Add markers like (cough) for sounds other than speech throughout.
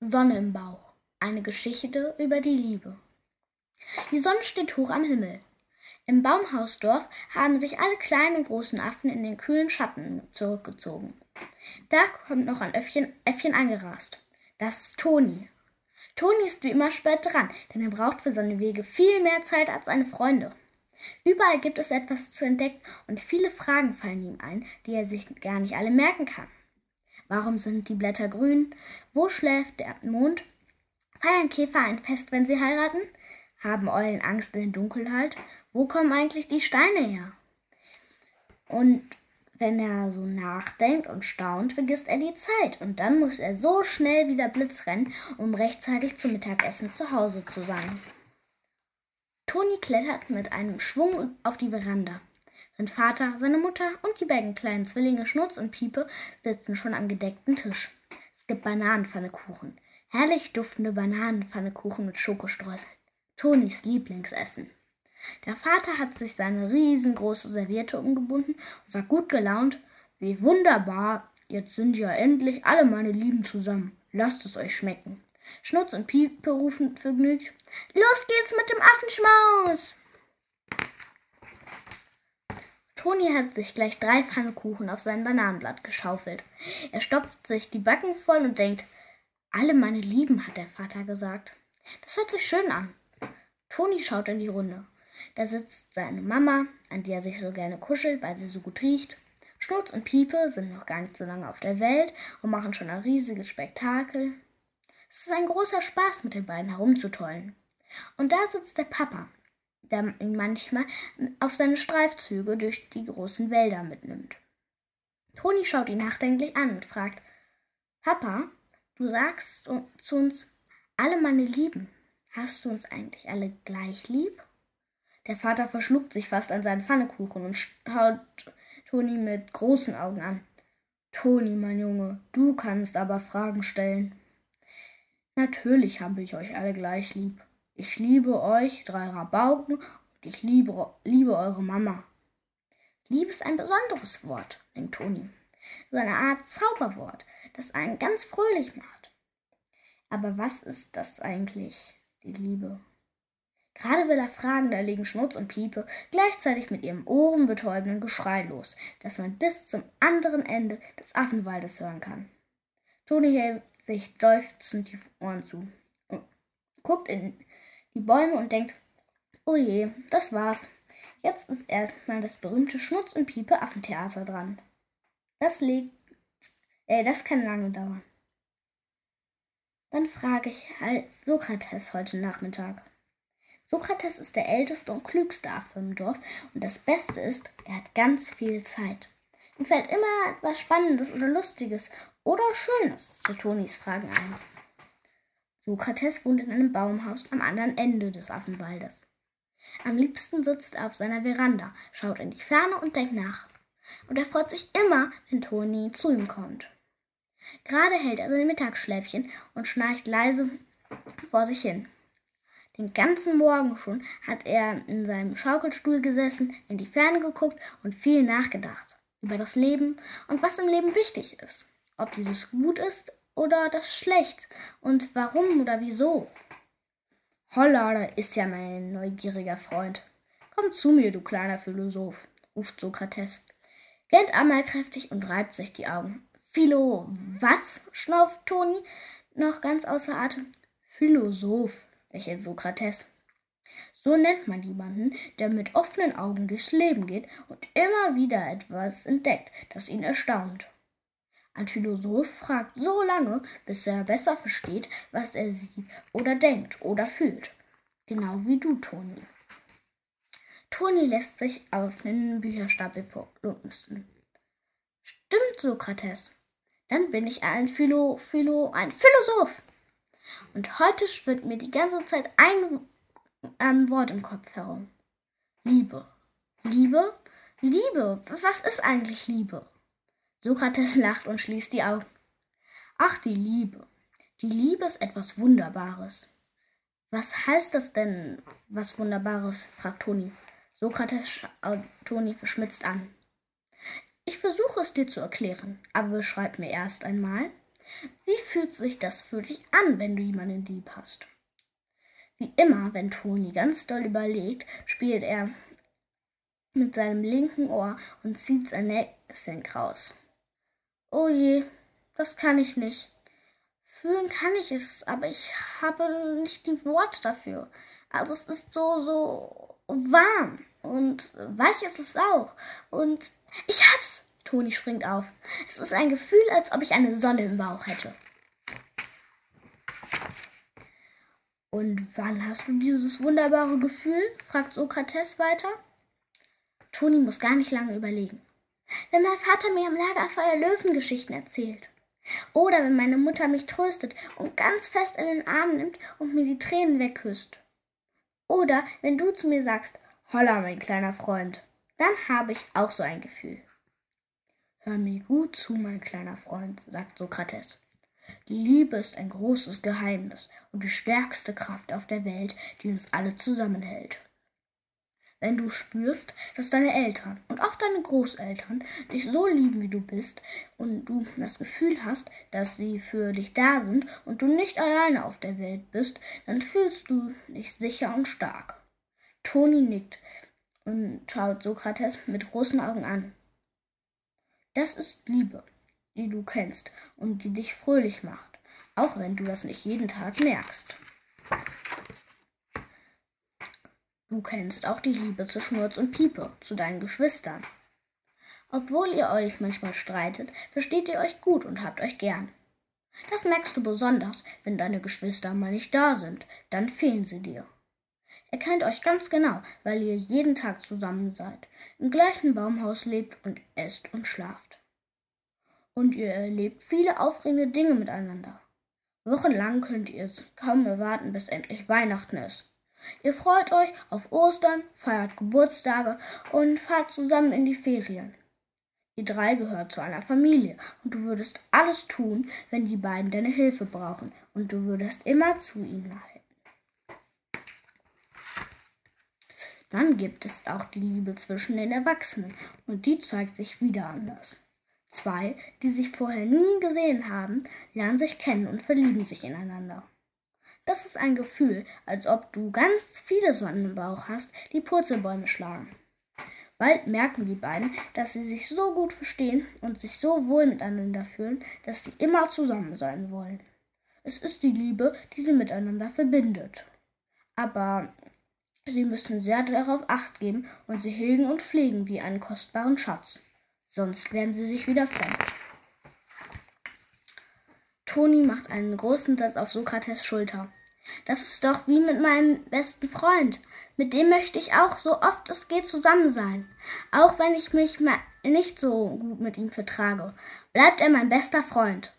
Sonne im Bauch. Eine Geschichte über die Liebe. Die Sonne steht hoch am Himmel. Im Baumhausdorf haben sich alle kleinen und großen Affen in den kühlen Schatten zurückgezogen. Da kommt noch ein Äffchen, Äffchen angerast. Das ist Toni. Toni ist wie immer spät dran, denn er braucht für seine Wege viel mehr Zeit als seine Freunde. Überall gibt es etwas zu entdecken und viele Fragen fallen ihm ein, die er sich gar nicht alle merken kann. Warum sind die Blätter grün? Wo schläft der Mond? Feiern Käfer ein Fest, wenn sie heiraten? Haben Eulen Angst in der Dunkelheit? Wo kommen eigentlich die Steine her? Und wenn er so nachdenkt und staunt, vergisst er die Zeit und dann muss er so schnell wieder Blitz rennen, um rechtzeitig zum Mittagessen zu Hause zu sein. Toni klettert mit einem Schwung auf die Veranda. Sein Vater, seine Mutter und die beiden kleinen Zwillinge Schnutz und Piepe sitzen schon am gedeckten Tisch. Es gibt Bananenpfannekuchen. Herrlich duftende Bananenpfannekuchen mit Schokostreuseln. Tonis Lieblingsessen. Der Vater hat sich seine riesengroße Serviette umgebunden und sagt gut gelaunt, wie wunderbar, jetzt sind ja endlich alle meine Lieben zusammen. Lasst es euch schmecken. Schnutz und Piepe rufen vergnügt, los geht's mit dem Affenschmaus! Toni hat sich gleich drei Pfannkuchen auf sein Bananenblatt geschaufelt. Er stopft sich die Backen voll und denkt, alle meine Lieben, hat der Vater gesagt. Das hört sich schön an. Toni schaut in die Runde. Da sitzt seine Mama, an die er sich so gerne kuschelt, weil sie so gut riecht. Schnurz und Piepe sind noch gar nicht so lange auf der Welt und machen schon ein riesiges Spektakel. Es ist ein großer Spaß, mit den beiden herumzutollen. Und da sitzt der Papa, der ihn manchmal auf seine Streifzüge durch die großen Wälder mitnimmt. Toni schaut ihn nachdenklich an und fragt, Papa, du sagst zu uns alle meine Lieben. Hast du uns eigentlich alle gleich lieb? Der Vater verschluckt sich fast an seinen Pfannekuchen und schaut Toni mit großen Augen an. Toni, mein Junge, du kannst aber Fragen stellen. Natürlich habe ich euch alle gleich lieb. Ich liebe euch, drei Rabauken, und ich liebe, liebe eure Mama. Liebe ist ein besonderes Wort, denkt Toni. So eine Art Zauberwort, das einen ganz fröhlich macht. Aber was ist das eigentlich, die Liebe? Gerade will er fragen, da legen Schmutz und Piepe gleichzeitig mit ihrem ohrenbetäubenden Geschrei los, das man bis zum anderen Ende des Affenwaldes hören kann. Toni hält sich seufzend die Ohren zu und guckt in die Bäume und denkt, oh je, das war's. Jetzt ist erstmal das berühmte Schnutz- und Piepe-Affentheater dran. Das liegt, äh, das kann lange dauern. Dann frage ich halt Sokrates heute Nachmittag. Sokrates ist der älteste und klügste Affe im Dorf und das Beste ist, er hat ganz viel Zeit. Ihm fällt immer etwas Spannendes oder Lustiges oder Schönes zu Tonis Fragen ein. Sokrates wohnt in einem Baumhaus am anderen Ende des Affenwaldes. Am liebsten sitzt er auf seiner Veranda, schaut in die Ferne und denkt nach. Und er freut sich immer, wenn Toni zu ihm kommt. Gerade hält er sein Mittagsschläfchen und schnarcht leise vor sich hin. Den ganzen Morgen schon hat er in seinem Schaukelstuhl gesessen, in die Ferne geguckt und viel nachgedacht über das Leben und was im Leben wichtig ist. Ob dieses gut ist oder das schlecht und warum oder wieso? Holla, da ist ja mein neugieriger Freund. Komm zu mir, du kleiner Philosoph, ruft Sokrates. Gähnt einmal kräftig und reibt sich die Augen. Philo, was? schnauft Toni, noch ganz außer Atem. Philosoph, lächelt Sokrates. So nennt man jemanden, der mit offenen Augen durchs Leben geht und immer wieder etwas entdeckt, das ihn erstaunt. Ein Philosoph fragt so lange, bis er besser versteht, was er sieht oder denkt oder fühlt. Genau wie du, Toni. Toni lässt sich auf einen Bücherstapel plumpsen. Stimmt, Sokrates. Dann bin ich ein Philo, Philo, ein Philosoph. Und heute schwirrt mir die ganze Zeit ein, ein Wort im Kopf herum. Liebe. Liebe? Liebe. Was ist eigentlich Liebe? Sokrates lacht und schließt die Augen. Ach, die Liebe. Die Liebe ist etwas Wunderbares. Was heißt das denn, was Wunderbares? fragt Toni. Sokrates schaut Toni verschmitzt an. Ich versuche es dir zu erklären, aber beschreib mir erst einmal, Wie fühlt sich das für dich an, wenn du jemanden lieb hast? Wie immer, wenn Toni ganz doll überlegt, spielt er mit seinem linken Ohr und zieht sein Näschen kraus. Oh je, das kann ich nicht. Fühlen kann ich es, aber ich habe nicht die Worte dafür. Also es ist so, so warm und weich ist es auch. Und ich hab's. Toni springt auf. Es ist ein Gefühl, als ob ich eine Sonne im Bauch hätte. Und wann hast du dieses wunderbare Gefühl? fragt Sokrates weiter. Toni muss gar nicht lange überlegen. Wenn mein Vater mir am Lagerfeuer Löwengeschichten erzählt. Oder wenn meine Mutter mich tröstet und ganz fest in den Arm nimmt und mir die Tränen wegküsst. Oder wenn du zu mir sagst, Holla, mein kleiner Freund, dann habe ich auch so ein Gefühl. Hör mir gut zu, mein kleiner Freund, sagt Sokrates. Die Liebe ist ein großes Geheimnis und die stärkste Kraft auf der Welt, die uns alle zusammenhält. Wenn du spürst, dass deine Eltern und auch deine Großeltern dich so lieben, wie du bist, und du das Gefühl hast, dass sie für dich da sind und du nicht alleine auf der Welt bist, dann fühlst du dich sicher und stark. Toni nickt und schaut Sokrates mit großen Augen an. Das ist Liebe die du kennst und die dich fröhlich macht, auch wenn du das nicht jeden Tag merkst. Du kennst auch die Liebe zu Schnurz und Piepe, zu deinen Geschwistern. Obwohl ihr euch manchmal streitet, versteht ihr euch gut und habt euch gern. Das merkst du besonders, wenn deine Geschwister mal nicht da sind, dann fehlen sie dir. Ihr kennt euch ganz genau, weil ihr jeden Tag zusammen seid, im gleichen Baumhaus lebt und esst und schlaft und ihr erlebt viele aufregende Dinge miteinander. Wochenlang könnt ihr es kaum erwarten, bis endlich Weihnachten ist. Ihr freut euch auf Ostern, feiert Geburtstage und fahrt zusammen in die Ferien. Ihr drei gehört zu einer Familie und du würdest alles tun, wenn die beiden deine Hilfe brauchen und du würdest immer zu ihnen halten. Dann gibt es auch die Liebe zwischen den Erwachsenen und die zeigt sich wieder anders. Zwei, die sich vorher nie gesehen haben, lernen sich kennen und verlieben sich ineinander. Das ist ein Gefühl, als ob du ganz viele Sonnen im Bauch hast, die Purzelbäume schlagen. Bald merken die beiden, dass sie sich so gut verstehen und sich so wohl miteinander fühlen, dass sie immer zusammen sein wollen. Es ist die Liebe, die sie miteinander verbindet. Aber sie müssen sehr darauf acht geben und sie hegen und pflegen wie einen kostbaren Schatz sonst werden sie sich wieder fremd. Toni macht einen großen Satz auf Sokrates Schulter. Das ist doch wie mit meinem besten Freund. Mit dem möchte ich auch so oft es geht zusammen sein. Auch wenn ich mich mal nicht so gut mit ihm vertrage, bleibt er mein bester Freund.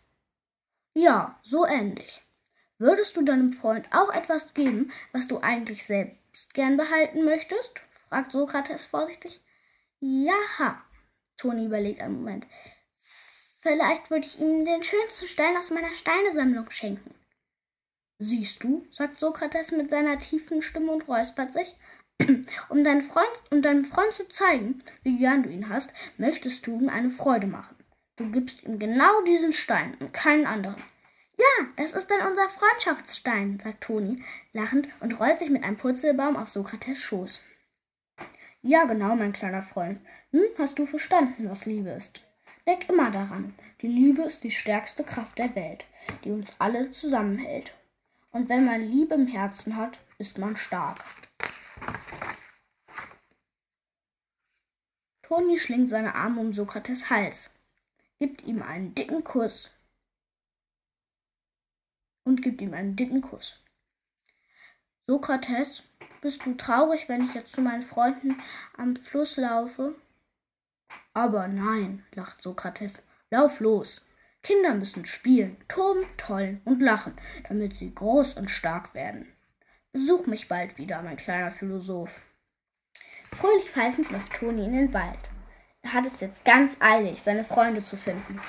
Ja, so ähnlich. Würdest du deinem Freund auch etwas geben, was du eigentlich selbst gern behalten möchtest? fragt Sokrates vorsichtig. Ja, Toni überlegt einen Moment. Vielleicht würde ich ihm den schönsten Stein aus meiner Steinesammlung schenken. Siehst du, sagt Sokrates mit seiner tiefen Stimme und räuspert sich, (clears throat) um, deinen Freund, um deinem Freund zu zeigen, wie gern du ihn hast, möchtest du ihm eine Freude machen. Du gibst ihm genau diesen Stein und keinen anderen. Ja, das ist dann unser Freundschaftsstein, sagt Toni, lachend und rollt sich mit einem Purzelbaum auf Sokrates Schoß. Ja, genau, mein kleiner Freund. Nun hast du verstanden, was Liebe ist. Denk immer daran, die Liebe ist die stärkste Kraft der Welt, die uns alle zusammenhält. Und wenn man Liebe im Herzen hat, ist man stark. Toni schlingt seine Arme um Sokrates Hals, gibt ihm einen dicken Kuss und gibt ihm einen dicken Kuss. Sokrates, bist du traurig, wenn ich jetzt zu meinen Freunden am Fluss laufe? Aber nein, lacht Sokrates, lauf los. Kinder müssen spielen, toben, tollen und lachen, damit sie groß und stark werden. Besuch mich bald wieder, mein kleiner Philosoph. Fröhlich pfeifend läuft Toni in den Wald. Er hat es jetzt ganz eilig, seine Freunde zu finden.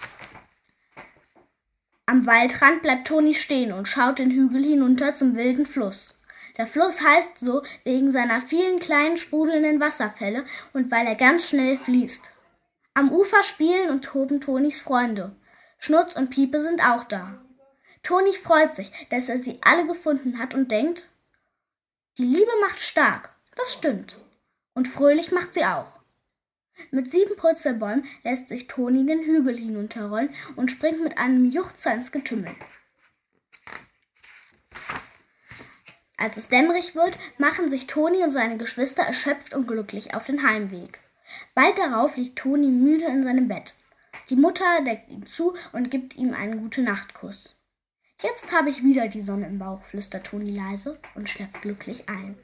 Am Waldrand bleibt Toni stehen und schaut den Hügel hinunter zum wilden Fluss. Der Fluss heißt so wegen seiner vielen kleinen sprudelnden Wasserfälle und weil er ganz schnell fließt. Am Ufer spielen und toben Tonis Freunde. Schnurz und Piepe sind auch da. Toni freut sich, dass er sie alle gefunden hat und denkt, die Liebe macht stark, das stimmt. Und fröhlich macht sie auch. Mit sieben Purzelbäumen lässt sich Toni den Hügel hinunterrollen und springt mit einem Juchzer ins Getümmel. Als es dämmerig wird, machen sich Toni und seine Geschwister erschöpft und glücklich auf den Heimweg. Bald darauf liegt Toni müde in seinem Bett. Die Mutter deckt ihm zu und gibt ihm einen Gute-Nacht-Kuss. Jetzt habe ich wieder die Sonne im Bauch, flüstert Toni leise und schläft glücklich ein.